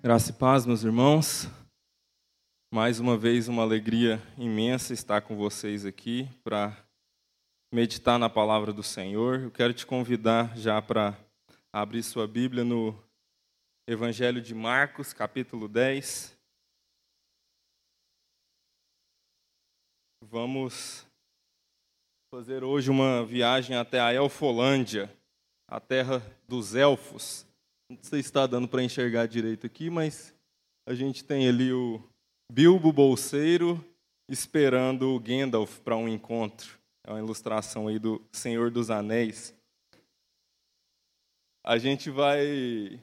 Graça e paz, meus irmãos. Mais uma vez, uma alegria imensa estar com vocês aqui para meditar na palavra do Senhor. Eu quero te convidar já para abrir sua Bíblia no Evangelho de Marcos, capítulo 10. Vamos fazer hoje uma viagem até a Elfolândia, a terra dos elfos. Não sei se está dando para enxergar direito aqui, mas a gente tem ali o Bilbo Bolseiro esperando o Gandalf para um encontro. É uma ilustração aí do Senhor dos Anéis. A gente vai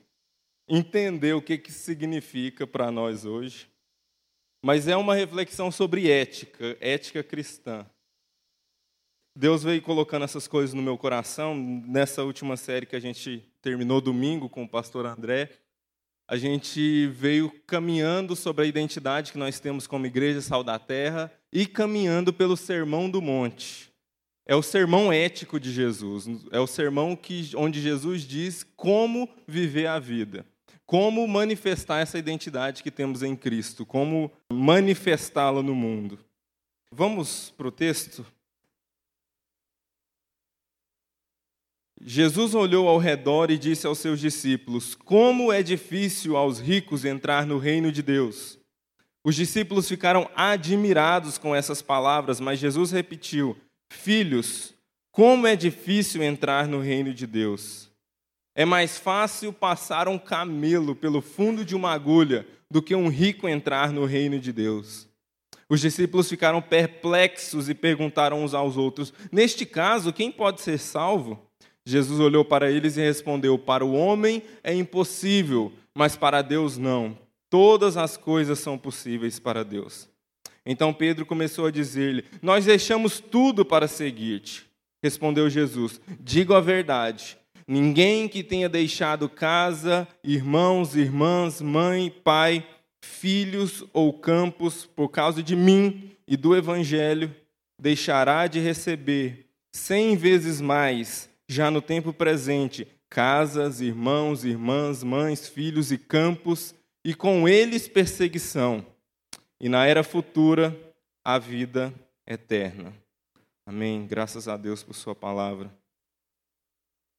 entender o que, que significa para nós hoje, mas é uma reflexão sobre ética, ética cristã. Deus veio colocando essas coisas no meu coração. Nessa última série que a gente terminou domingo com o pastor André, a gente veio caminhando sobre a identidade que nós temos como Igreja Sal da Terra e caminhando pelo Sermão do Monte. É o sermão ético de Jesus, é o sermão que, onde Jesus diz como viver a vida, como manifestar essa identidade que temos em Cristo, como manifestá-la no mundo. Vamos para o texto? Jesus olhou ao redor e disse aos seus discípulos: Como é difícil aos ricos entrar no reino de Deus. Os discípulos ficaram admirados com essas palavras, mas Jesus repetiu: Filhos, como é difícil entrar no reino de Deus. É mais fácil passar um camelo pelo fundo de uma agulha do que um rico entrar no reino de Deus. Os discípulos ficaram perplexos e perguntaram uns aos outros: Neste caso, quem pode ser salvo? Jesus olhou para eles e respondeu: Para o homem é impossível, mas para Deus não. Todas as coisas são possíveis para Deus. Então Pedro começou a dizer-lhe: Nós deixamos tudo para seguir-te. Respondeu Jesus: Digo a verdade. Ninguém que tenha deixado casa, irmãos, irmãs, mãe, pai, filhos ou campos por causa de mim e do evangelho, deixará de receber cem vezes mais já no tempo presente, casas, irmãos, irmãs, mães, filhos e campos, e com eles perseguição, e na era futura, a vida eterna. Amém. Graças a Deus por Sua palavra.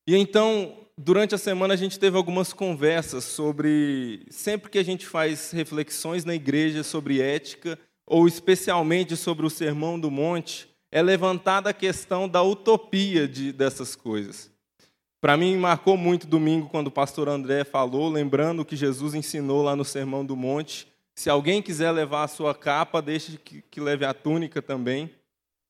E então, durante a semana, a gente teve algumas conversas sobre. Sempre que a gente faz reflexões na igreja sobre ética, ou especialmente sobre o Sermão do Monte, é levantada a questão da utopia de, dessas coisas. Para mim, marcou muito domingo quando o pastor André falou, lembrando que Jesus ensinou lá no Sermão do Monte: se alguém quiser levar a sua capa, deixe que, que leve a túnica também.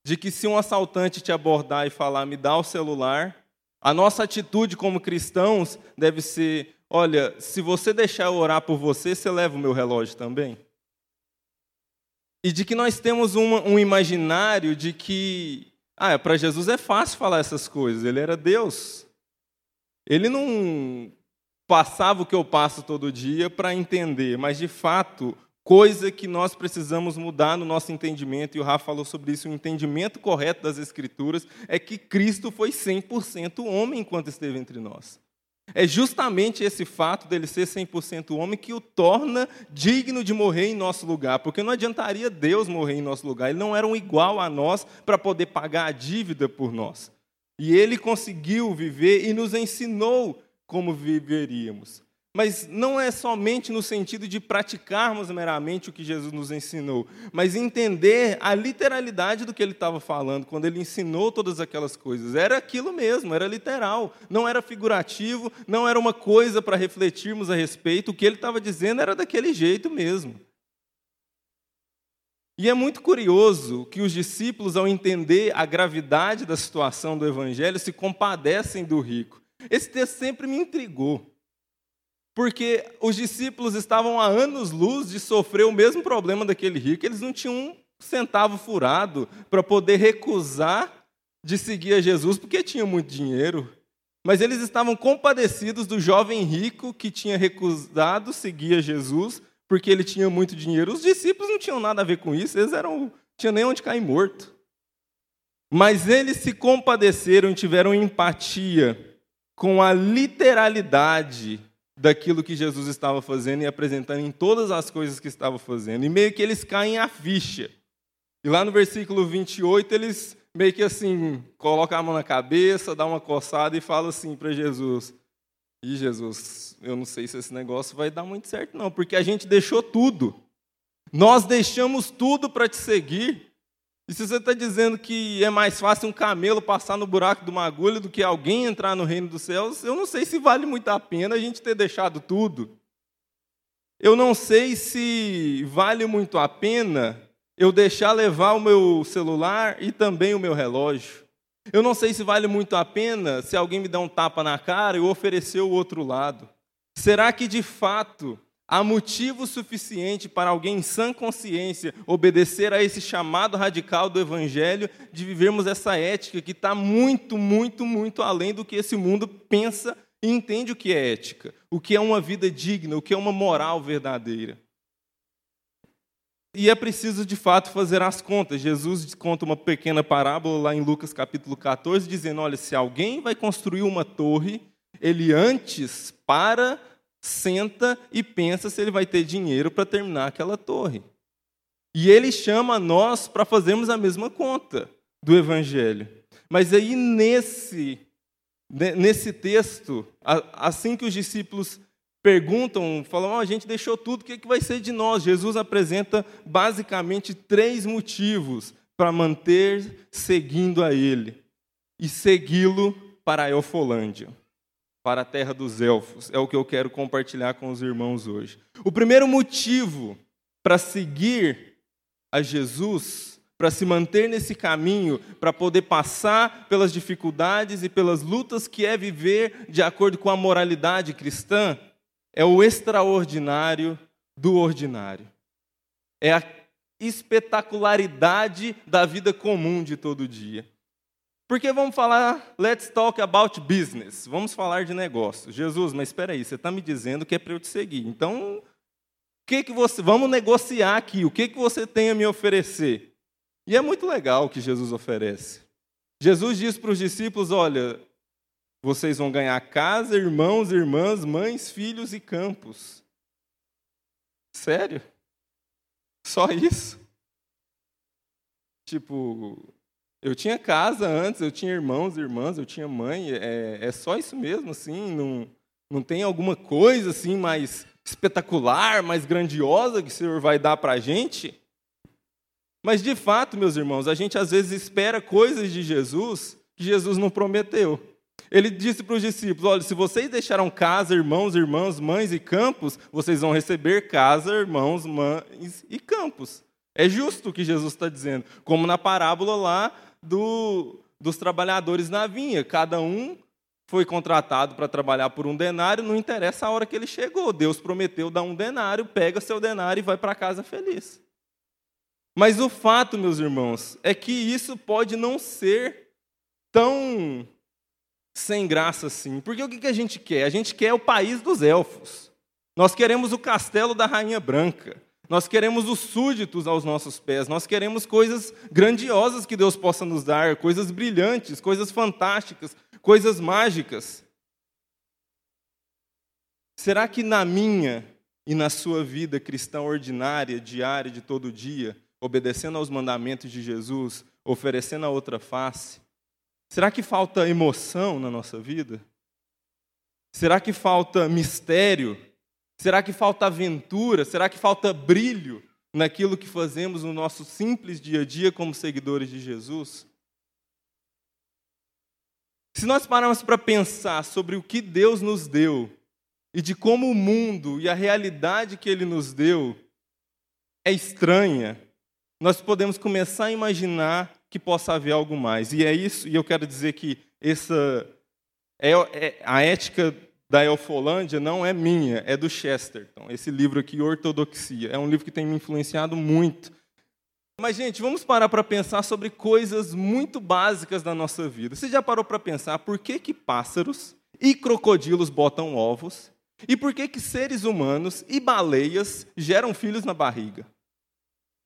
De que se um assaltante te abordar e falar, me dá o celular, a nossa atitude como cristãos deve ser: olha, se você deixar eu orar por você, você leva o meu relógio também e de que nós temos um, um imaginário de que, ah, para Jesus é fácil falar essas coisas, ele era Deus. Ele não passava o que eu passo todo dia para entender, mas de fato, coisa que nós precisamos mudar no nosso entendimento, e o Rafa falou sobre isso, o entendimento correto das Escrituras é que Cristo foi 100% homem enquanto esteve entre nós. É justamente esse fato dele ser 100% homem que o torna digno de morrer em nosso lugar, porque não adiantaria Deus morrer em nosso lugar, ele não era um igual a nós para poder pagar a dívida por nós. E ele conseguiu viver e nos ensinou como viveríamos. Mas não é somente no sentido de praticarmos meramente o que Jesus nos ensinou, mas entender a literalidade do que ele estava falando quando ele ensinou todas aquelas coisas. Era aquilo mesmo, era literal, não era figurativo, não era uma coisa para refletirmos a respeito. O que ele estava dizendo era daquele jeito mesmo. E é muito curioso que os discípulos, ao entender a gravidade da situação do evangelho, se compadecem do rico. Esse texto sempre me intrigou porque os discípulos estavam há anos-luz de sofrer o mesmo problema daquele rico, eles não tinham um centavo furado para poder recusar de seguir a Jesus, porque tinha muito dinheiro. Mas eles estavam compadecidos do jovem rico que tinha recusado seguir a Jesus, porque ele tinha muito dinheiro. Os discípulos não tinham nada a ver com isso, eles eram, tinham nem onde cair morto. Mas eles se compadeceram e tiveram empatia com a literalidade daquilo que Jesus estava fazendo e apresentando em todas as coisas que estava fazendo. E meio que eles caem a ficha. E lá no versículo 28, eles meio que assim, colocam a mão na cabeça, dá uma coçada e fala assim para Jesus: E Jesus, eu não sei se esse negócio vai dar muito certo, não, porque a gente deixou tudo. Nós deixamos tudo para te seguir. E se você está dizendo que é mais fácil um camelo passar no buraco de uma agulha do que alguém entrar no reino dos céus, eu não sei se vale muito a pena a gente ter deixado tudo. Eu não sei se vale muito a pena eu deixar levar o meu celular e também o meu relógio. Eu não sei se vale muito a pena se alguém me dá um tapa na cara e eu oferecer o outro lado. Será que de fato há motivo suficiente para alguém em sã consciência obedecer a esse chamado radical do Evangelho de vivermos essa ética que está muito, muito, muito além do que esse mundo pensa e entende o que é ética, o que é uma vida digna, o que é uma moral verdadeira? E é preciso, de fato, fazer as contas. Jesus conta uma pequena parábola lá em Lucas capítulo 14, dizendo: olha, se alguém vai construir uma torre, ele antes para, senta e pensa se ele vai ter dinheiro para terminar aquela torre. E ele chama nós para fazermos a mesma conta do Evangelho. Mas aí, nesse, nesse texto, assim que os discípulos perguntam, falam: oh, a gente deixou tudo, o que, é que vai ser de nós? Jesus apresenta basicamente três motivos para manter seguindo a Ele e segui-lo para a Elfolândia, para a terra dos elfos. É o que eu quero compartilhar com os irmãos hoje. O primeiro motivo para seguir a Jesus, para se manter nesse caminho, para poder passar pelas dificuldades e pelas lutas que é viver de acordo com a moralidade cristã, é o extraordinário do ordinário. É a espetacularidade da vida comum de todo dia. Porque vamos falar, let's talk about business. Vamos falar de negócio. Jesus, mas espera aí, você está me dizendo que é para eu te seguir. Então, que que você, vamos negociar aqui. O que que você tem a me oferecer? E é muito legal o que Jesus oferece. Jesus diz para os discípulos: olha, vocês vão ganhar casa, irmãos, irmãs, mães, filhos e campos. Sério? Só isso? Tipo, eu tinha casa antes, eu tinha irmãos, irmãs, eu tinha mãe. É, é só isso mesmo, assim? Não, não tem alguma coisa assim mais espetacular, mais grandiosa que o Senhor vai dar para a gente? Mas de fato, meus irmãos, a gente às vezes espera coisas de Jesus que Jesus não prometeu. Ele disse para os discípulos: Olha, se vocês deixaram casa, irmãos, irmãs, mães e campos, vocês vão receber casa, irmãos, mães e campos. É justo o que Jesus está dizendo. Como na parábola lá do, dos trabalhadores na vinha. Cada um foi contratado para trabalhar por um denário, não interessa a hora que ele chegou. Deus prometeu dar um denário, pega seu denário e vai para casa feliz. Mas o fato, meus irmãos, é que isso pode não ser tão sem graça assim. Porque o que a gente quer? A gente quer o país dos elfos. Nós queremos o castelo da Rainha Branca. Nós queremos os súditos aos nossos pés. Nós queremos coisas grandiosas que Deus possa nos dar, coisas brilhantes, coisas fantásticas, coisas mágicas. Será que na minha e na sua vida cristã ordinária, diária, de todo dia, obedecendo aos mandamentos de Jesus, oferecendo a outra face, Será que falta emoção na nossa vida? Será que falta mistério? Será que falta aventura? Será que falta brilho naquilo que fazemos no nosso simples dia a dia como seguidores de Jesus? Se nós pararmos para pensar sobre o que Deus nos deu e de como o mundo e a realidade que Ele nos deu é estranha, nós podemos começar a imaginar que possa haver algo mais. E é isso, e eu quero dizer que essa é, é, a ética da Elfolândia não é minha, é do Chesterton. Esse livro aqui, Ortodoxia, é um livro que tem me influenciado muito. Mas, gente, vamos parar para pensar sobre coisas muito básicas da nossa vida. Você já parou para pensar por que, que pássaros e crocodilos botam ovos? E por que, que seres humanos e baleias geram filhos na barriga?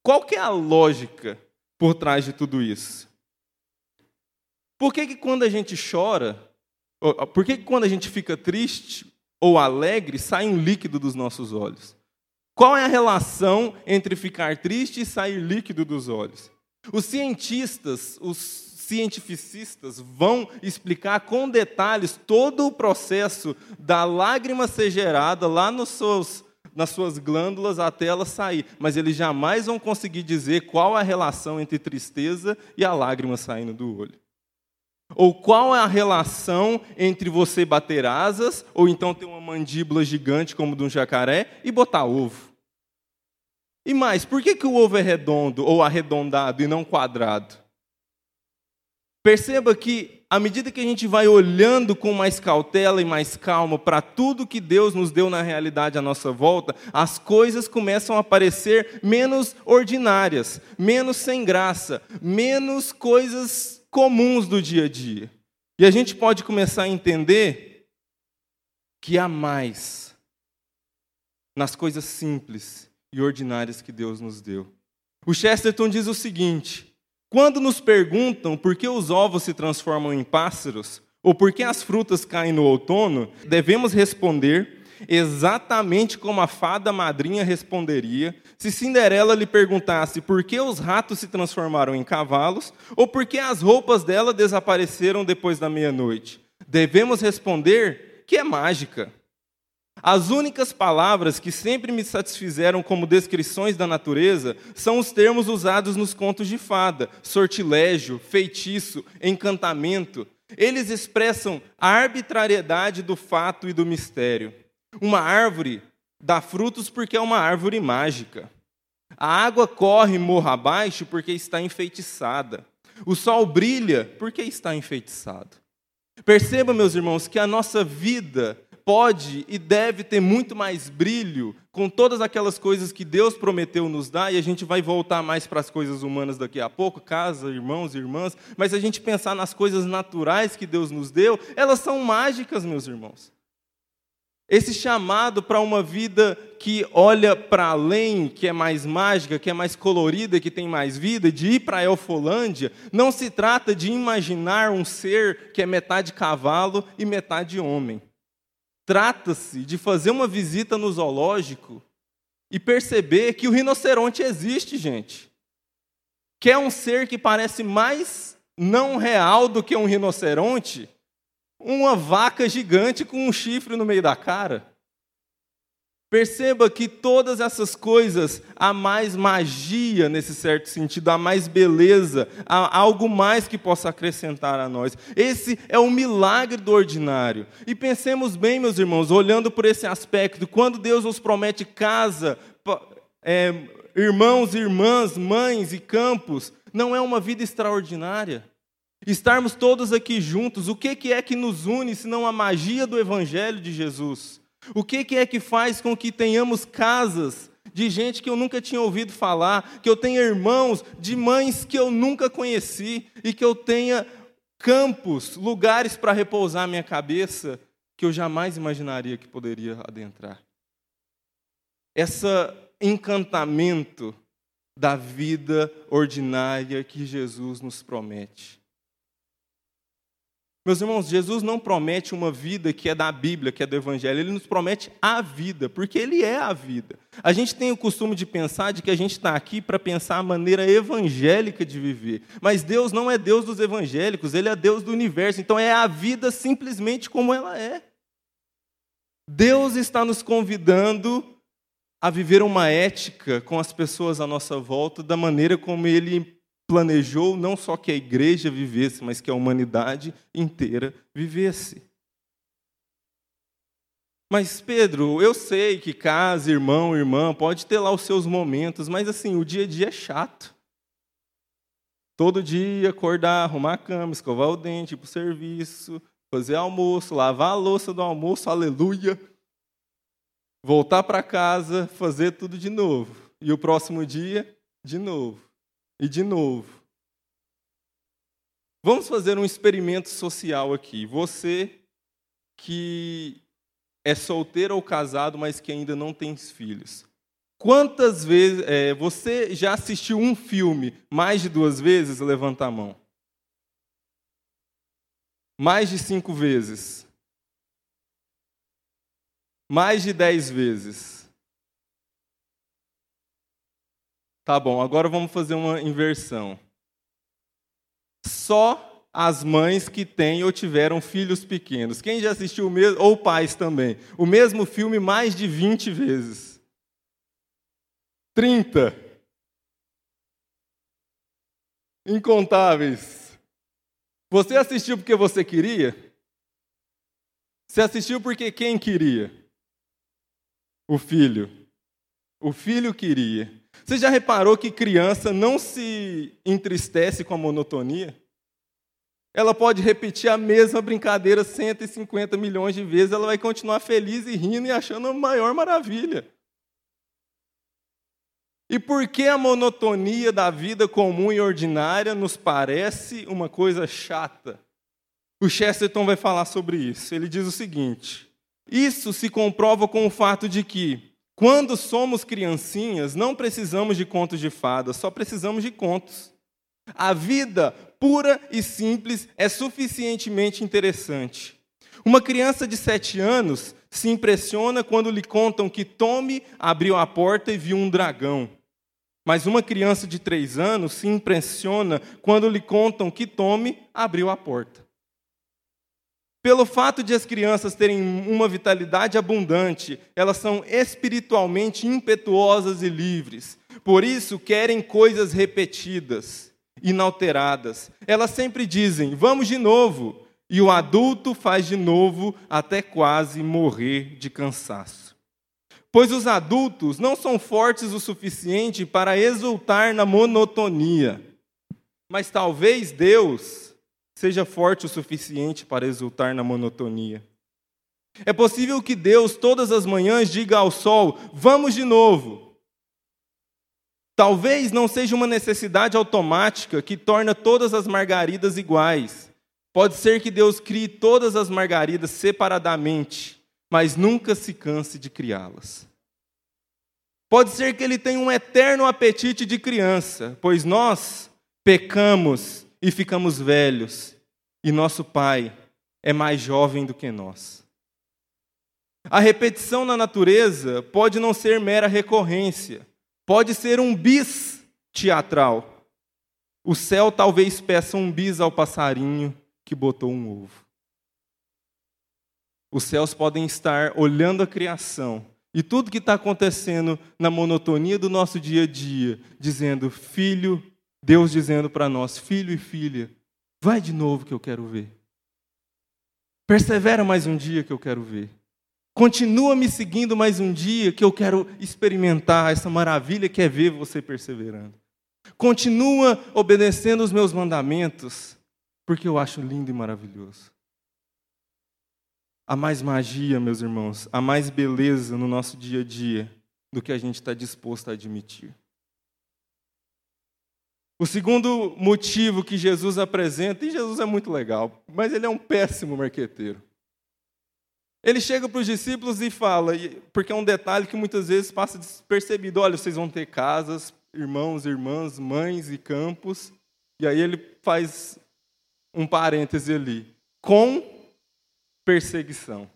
Qual que é a lógica por trás de tudo isso? Por que, que quando a gente chora, por que, quando a gente fica triste, ou alegre, sai um líquido dos nossos olhos. Qual é a relação entre ficar triste e sair líquido dos olhos? Os cientistas, os cientificistas vão explicar com detalhes todo o processo da lágrima ser gerada lá nos seus, nas suas glândulas até ela sair, mas eles jamais vão conseguir dizer qual a relação entre tristeza e a lágrima saindo do olho. Ou qual é a relação entre você bater asas, ou então ter uma mandíbula gigante como de um jacaré e botar ovo? E mais, por que, que o ovo é redondo ou arredondado e não quadrado? Perceba que, à medida que a gente vai olhando com mais cautela e mais calma para tudo que Deus nos deu na realidade à nossa volta, as coisas começam a parecer menos ordinárias, menos sem graça, menos coisas comuns do dia a dia. E a gente pode começar a entender que há mais nas coisas simples e ordinárias que Deus nos deu. O Chesterton diz o seguinte: quando nos perguntam por que os ovos se transformam em pássaros, ou por que as frutas caem no outono, devemos responder exatamente como a fada madrinha responderia se Cinderela lhe perguntasse por que os ratos se transformaram em cavalos ou por que as roupas dela desapareceram depois da meia-noite. Devemos responder que é mágica. As únicas palavras que sempre me satisfizeram como descrições da natureza são os termos usados nos contos de fada: sortilégio, feitiço, encantamento. Eles expressam a arbitrariedade do fato e do mistério. Uma árvore dá frutos porque é uma árvore mágica. A água corre morro abaixo porque está enfeitiçada. O sol brilha porque está enfeitiçado. Perceba, meus irmãos, que a nossa vida pode e deve ter muito mais brilho com todas aquelas coisas que Deus prometeu nos dar, e a gente vai voltar mais para as coisas humanas daqui a pouco, casa, irmãos e irmãs, mas a gente pensar nas coisas naturais que Deus nos deu, elas são mágicas, meus irmãos. Esse chamado para uma vida que olha para além, que é mais mágica, que é mais colorida, que tem mais vida, de ir para a Elfolândia, não se trata de imaginar um ser que é metade cavalo e metade homem. Trata-se de fazer uma visita no zoológico e perceber que o rinoceronte existe, gente. Que é um ser que parece mais não real do que um rinoceronte, uma vaca gigante com um chifre no meio da cara. Perceba que todas essas coisas há mais magia nesse certo sentido, há mais beleza, há algo mais que possa acrescentar a nós. Esse é o milagre do ordinário. E pensemos bem, meus irmãos, olhando por esse aspecto, quando Deus nos promete casa, é, irmãos irmãs, mães e campos, não é uma vida extraordinária. Estarmos todos aqui juntos, o que é que nos une senão a magia do Evangelho de Jesus? O que é que faz com que tenhamos casas de gente que eu nunca tinha ouvido falar, que eu tenha irmãos de mães que eu nunca conheci e que eu tenha campos, lugares para repousar minha cabeça que eu jamais imaginaria que poderia adentrar? Esse encantamento da vida ordinária que Jesus nos promete. Meus irmãos, Jesus não promete uma vida que é da Bíblia, que é do Evangelho, ele nos promete a vida, porque ele é a vida. A gente tem o costume de pensar de que a gente está aqui para pensar a maneira evangélica de viver, mas Deus não é Deus dos evangélicos, ele é Deus do universo, então é a vida simplesmente como ela é. Deus está nos convidando a viver uma ética com as pessoas à nossa volta da maneira como ele planejou não só que a igreja vivesse, mas que a humanidade inteira vivesse. Mas, Pedro, eu sei que casa, irmão, irmã, pode ter lá os seus momentos, mas assim, o dia a dia é chato. Todo dia acordar, arrumar a cama, escovar o dente, ir para o serviço, fazer almoço, lavar a louça do almoço, aleluia. Voltar para casa, fazer tudo de novo. E o próximo dia, de novo e de novo. Vamos fazer um experimento social aqui. Você que é solteiro ou casado, mas que ainda não tem filhos. Quantas vezes é, você já assistiu um filme mais de duas vezes? Levanta a mão. Mais de cinco vezes. Mais de dez vezes. Tá bom, agora vamos fazer uma inversão. Só as mães que têm ou tiveram filhos pequenos. Quem já assistiu o mesmo, ou pais também, o mesmo filme mais de 20 vezes? 30. Incontáveis. Você assistiu porque você queria? Você assistiu porque quem queria? O filho. O filho queria. Você já reparou que criança não se entristece com a monotonia? Ela pode repetir a mesma brincadeira 150 milhões de vezes, ela vai continuar feliz e rindo e achando a maior maravilha. E por que a monotonia da vida comum e ordinária nos parece uma coisa chata? O Chesterton vai falar sobre isso. Ele diz o seguinte: Isso se comprova com o fato de que, quando somos criancinhas, não precisamos de contos de fadas, só precisamos de contos. A vida pura e simples é suficientemente interessante. Uma criança de sete anos se impressiona quando lhe contam que Tommy abriu a porta e viu um dragão. Mas uma criança de três anos se impressiona quando lhe contam que Tommy abriu a porta. Pelo fato de as crianças terem uma vitalidade abundante, elas são espiritualmente impetuosas e livres. Por isso, querem coisas repetidas inalteradas. Elas sempre dizem: vamos de novo. E o adulto faz de novo até quase morrer de cansaço. Pois os adultos não são fortes o suficiente para exultar na monotonia. Mas talvez Deus seja forte o suficiente para exultar na monotonia. É possível que Deus todas as manhãs diga ao sol: vamos de novo. Talvez não seja uma necessidade automática que torna todas as margaridas iguais. Pode ser que Deus crie todas as margaridas separadamente, mas nunca se canse de criá-las. Pode ser que ele tenha um eterno apetite de criança, pois nós pecamos e ficamos velhos, e nosso Pai é mais jovem do que nós. A repetição na natureza pode não ser mera recorrência, Pode ser um bis teatral. O céu talvez peça um bis ao passarinho que botou um ovo. Os céus podem estar olhando a criação e tudo que está acontecendo na monotonia do nosso dia a dia, dizendo, filho, Deus dizendo para nós, filho e filha, vai de novo que eu quero ver. Persevera mais um dia que eu quero ver. Continua me seguindo mais um dia que eu quero experimentar essa maravilha que é ver você perseverando. Continua obedecendo os meus mandamentos, porque eu acho lindo e maravilhoso. Há mais magia, meus irmãos, há mais beleza no nosso dia a dia do que a gente está disposto a admitir. O segundo motivo que Jesus apresenta, e Jesus é muito legal, mas ele é um péssimo marqueteiro. Ele chega para os discípulos e fala, porque é um detalhe que muitas vezes passa despercebido: olha, vocês vão ter casas, irmãos, irmãs, mães e campos. E aí ele faz um parêntese ali: com perseguição.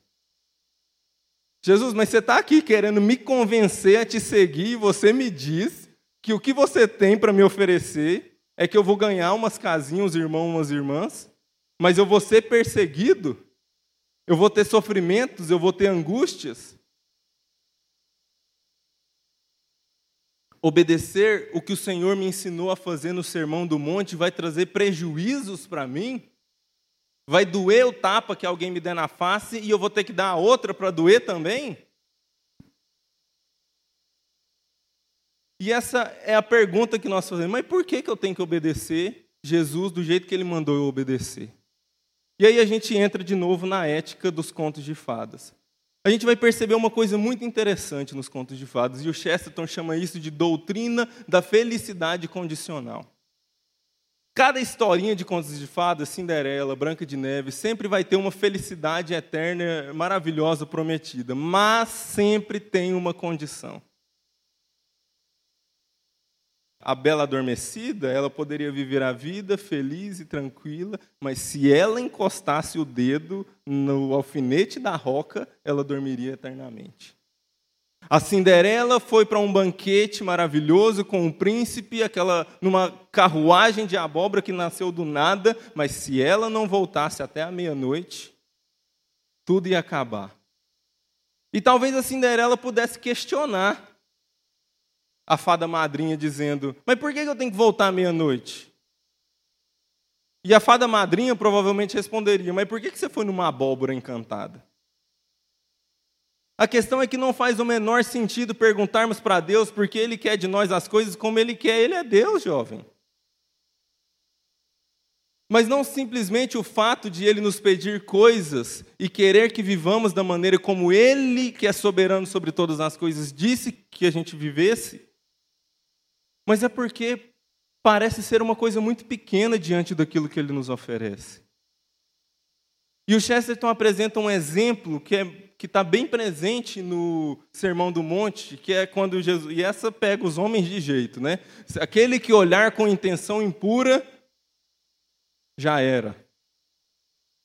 Jesus, mas você está aqui querendo me convencer a te seguir e você me diz que o que você tem para me oferecer é que eu vou ganhar umas casinhas, uns irmãos, umas irmãs, mas eu vou ser perseguido? Eu vou ter sofrimentos, eu vou ter angústias. Obedecer o que o Senhor me ensinou a fazer no Sermão do Monte vai trazer prejuízos para mim? Vai doer o tapa que alguém me der na face e eu vou ter que dar a outra para doer também? E essa é a pergunta que nós fazemos. Mas por que, que eu tenho que obedecer Jesus do jeito que ele mandou eu obedecer? E aí a gente entra de novo na ética dos contos de fadas. A gente vai perceber uma coisa muito interessante nos contos de fadas, e o Chesterton chama isso de doutrina da felicidade condicional. Cada historinha de contos de fadas, Cinderela, Branca de Neve, sempre vai ter uma felicidade eterna, maravilhosa, prometida, mas sempre tem uma condição. A bela adormecida, ela poderia viver a vida feliz e tranquila, mas se ela encostasse o dedo no alfinete da roca, ela dormiria eternamente. A Cinderela foi para um banquete maravilhoso com um príncipe, aquela numa carruagem de abóbora que nasceu do nada, mas se ela não voltasse até a meia-noite, tudo ia acabar. E talvez a Cinderela pudesse questionar a fada madrinha dizendo: Mas por que eu tenho que voltar à meia-noite? E a fada madrinha provavelmente responderia: Mas por que você foi numa abóbora encantada? A questão é que não faz o menor sentido perguntarmos para Deus porque Ele quer de nós as coisas como Ele quer. Ele é Deus, jovem. Mas não simplesmente o fato de Ele nos pedir coisas e querer que vivamos da maneira como Ele, que é soberano sobre todas as coisas, disse que a gente vivesse, mas é porque parece ser uma coisa muito pequena diante daquilo que ele nos oferece. E o Chesterton apresenta um exemplo que é, que está bem presente no Sermão do Monte, que é quando Jesus e essa pega os homens de jeito, né? Aquele que olhar com intenção impura já era.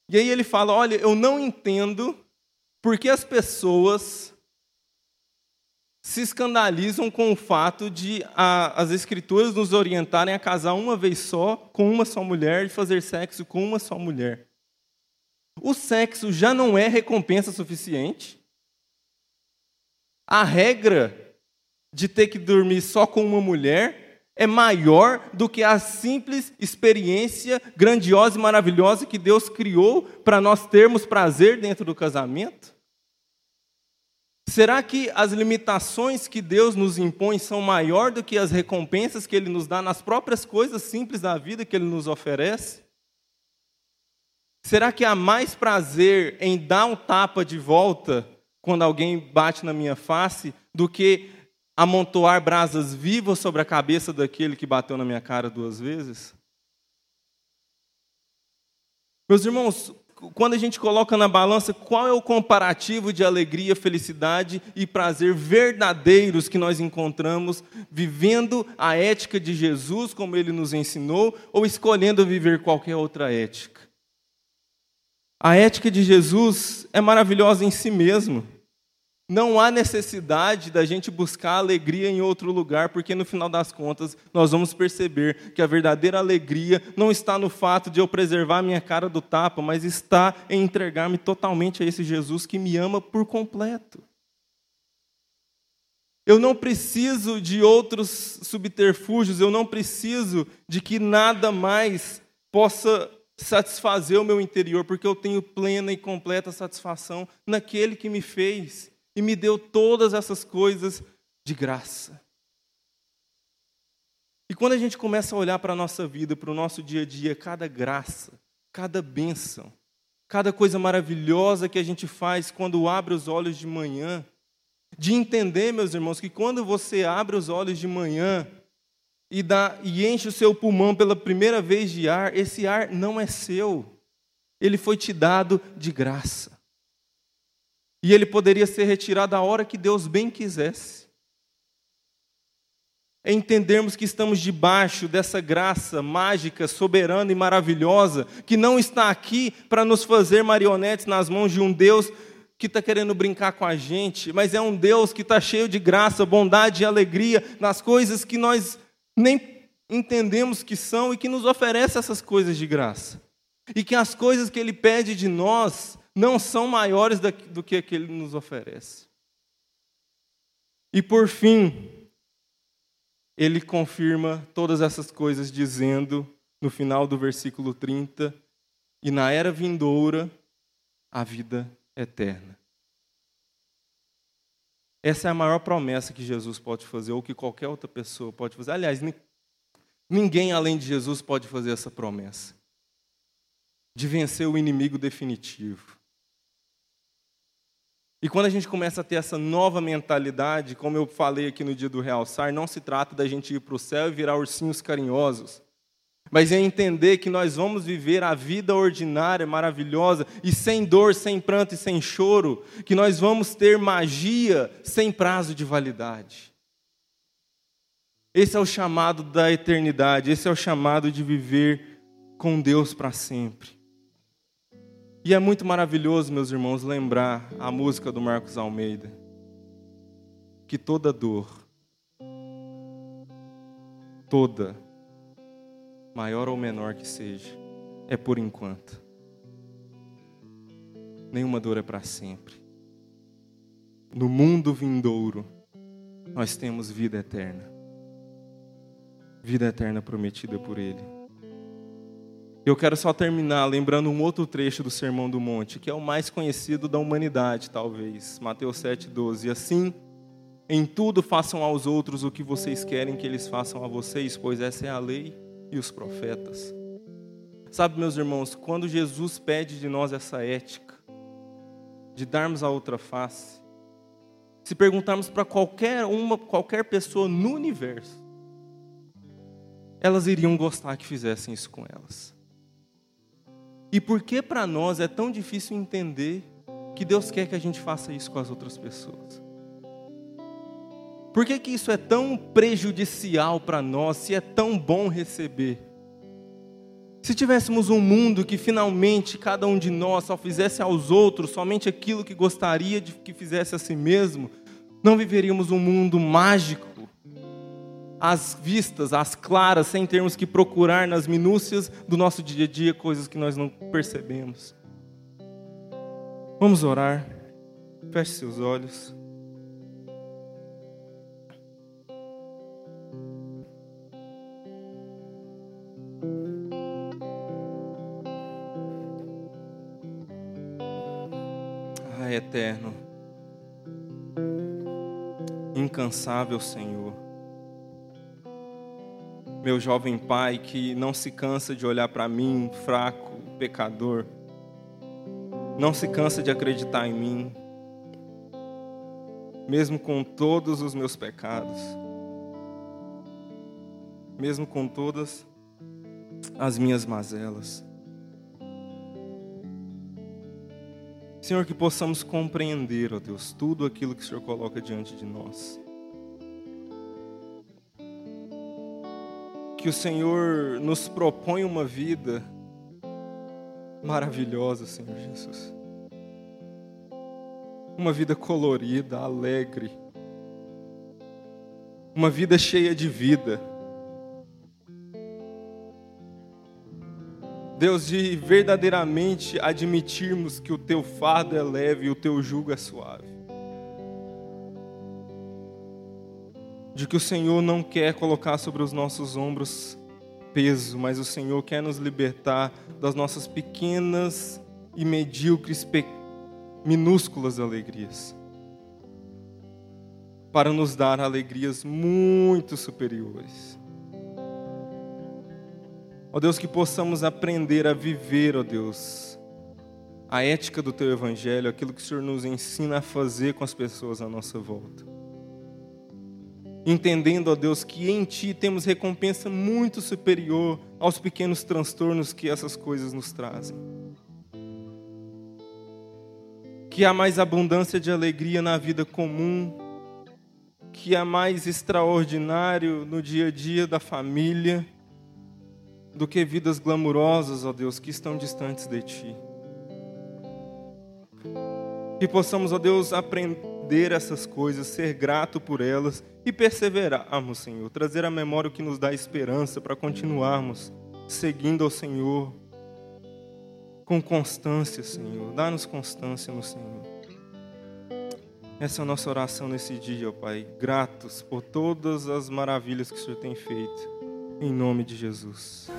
E aí ele fala: olha, eu não entendo porque as pessoas se escandalizam com o fato de a, as escrituras nos orientarem a casar uma vez só com uma só mulher e fazer sexo com uma só mulher. O sexo já não é recompensa suficiente? A regra de ter que dormir só com uma mulher é maior do que a simples experiência grandiosa e maravilhosa que Deus criou para nós termos prazer dentro do casamento? Será que as limitações que Deus nos impõe são maior do que as recompensas que Ele nos dá nas próprias coisas simples da vida que Ele nos oferece? Será que há mais prazer em dar um tapa de volta quando alguém bate na minha face do que amontoar brasas vivas sobre a cabeça daquele que bateu na minha cara duas vezes? Meus irmãos, quando a gente coloca na balança qual é o comparativo de alegria, felicidade e prazer verdadeiros que nós encontramos vivendo a ética de Jesus como ele nos ensinou ou escolhendo viver qualquer outra ética. A ética de Jesus é maravilhosa em si mesmo. Não há necessidade da gente buscar alegria em outro lugar, porque no final das contas nós vamos perceber que a verdadeira alegria não está no fato de eu preservar minha cara do tapa, mas está em entregar-me totalmente a esse Jesus que me ama por completo. Eu não preciso de outros subterfúgios, eu não preciso de que nada mais possa satisfazer o meu interior, porque eu tenho plena e completa satisfação naquele que me fez e me deu todas essas coisas de graça. E quando a gente começa a olhar para a nossa vida, para o nosso dia a dia, cada graça, cada bênção, cada coisa maravilhosa que a gente faz quando abre os olhos de manhã, de entender, meus irmãos, que quando você abre os olhos de manhã e, dá, e enche o seu pulmão pela primeira vez de ar, esse ar não é seu, ele foi te dado de graça. E ele poderia ser retirado a hora que Deus bem quisesse. É entendermos que estamos debaixo dessa graça mágica, soberana e maravilhosa, que não está aqui para nos fazer marionetes nas mãos de um Deus que está querendo brincar com a gente, mas é um Deus que está cheio de graça, bondade e alegria nas coisas que nós nem entendemos que são e que nos oferece essas coisas de graça. E que as coisas que Ele pede de nós não são maiores do que aquele que nos oferece. E por fim, ele confirma todas essas coisas dizendo, no final do versículo 30, e na era vindoura, a vida eterna. Essa é a maior promessa que Jesus pode fazer, ou que qualquer outra pessoa pode fazer. Aliás, ninguém além de Jesus pode fazer essa promessa de vencer o inimigo definitivo. E quando a gente começa a ter essa nova mentalidade, como eu falei aqui no dia do realçar, não se trata da gente ir para o céu e virar ursinhos carinhosos, mas é entender que nós vamos viver a vida ordinária, maravilhosa, e sem dor, sem pranto e sem choro, que nós vamos ter magia sem prazo de validade. Esse é o chamado da eternidade, esse é o chamado de viver com Deus para sempre. E é muito maravilhoso, meus irmãos, lembrar a música do Marcos Almeida. Que toda dor, toda, maior ou menor que seja, é por enquanto. Nenhuma dor é para sempre. No mundo vindouro, nós temos vida eterna. Vida eterna prometida por Ele. Eu quero só terminar lembrando um outro trecho do Sermão do Monte, que é o mais conhecido da humanidade, talvez. Mateus 7,12. E assim, em tudo façam aos outros o que vocês querem que eles façam a vocês, pois essa é a lei e os profetas. Sabe, meus irmãos, quando Jesus pede de nós essa ética, de darmos a outra face, se perguntarmos para qualquer uma, qualquer pessoa no universo, elas iriam gostar que fizessem isso com elas. E por que para nós é tão difícil entender que Deus quer que a gente faça isso com as outras pessoas? Por que, que isso é tão prejudicial para nós, se é tão bom receber? Se tivéssemos um mundo que finalmente cada um de nós só fizesse aos outros somente aquilo que gostaria de que fizesse a si mesmo, não viveríamos um mundo mágico, às vistas, às claras, sem termos que procurar nas minúcias do nosso dia a dia coisas que nós não percebemos. Vamos orar. Feche seus olhos. Ah, eterno, incansável Senhor meu jovem pai que não se cansa de olhar para mim, fraco, pecador, não se cansa de acreditar em mim, mesmo com todos os meus pecados, mesmo com todas as minhas mazelas. Senhor, que possamos compreender, ó Deus, tudo aquilo que o Senhor coloca diante de nós. Que o Senhor nos propõe uma vida maravilhosa, Senhor Jesus. Uma vida colorida, alegre. Uma vida cheia de vida. Deus, de verdadeiramente admitirmos que o teu fardo é leve e o teu jugo é suave. De que o Senhor não quer colocar sobre os nossos ombros peso, mas o Senhor quer nos libertar das nossas pequenas e medíocres, minúsculas alegrias, para nos dar alegrias muito superiores. Ó Deus, que possamos aprender a viver, ó Deus, a ética do Teu Evangelho, aquilo que o Senhor nos ensina a fazer com as pessoas à nossa volta entendendo, ó Deus, que em Ti temos recompensa muito superior aos pequenos transtornos que essas coisas nos trazem. Que há mais abundância de alegria na vida comum, que há mais extraordinário no dia a dia da família, do que vidas glamurosas, ó Deus, que estão distantes de Ti. Que possamos, ó Deus, aprender entender essas coisas, ser grato por elas e perseverarmos, Senhor. Trazer à memória o que nos dá esperança para continuarmos seguindo ao Senhor com constância, Senhor. Dá-nos constância no Senhor. Essa é a nossa oração nesse dia, ó Pai. Gratos por todas as maravilhas que o Senhor tem feito. Em nome de Jesus.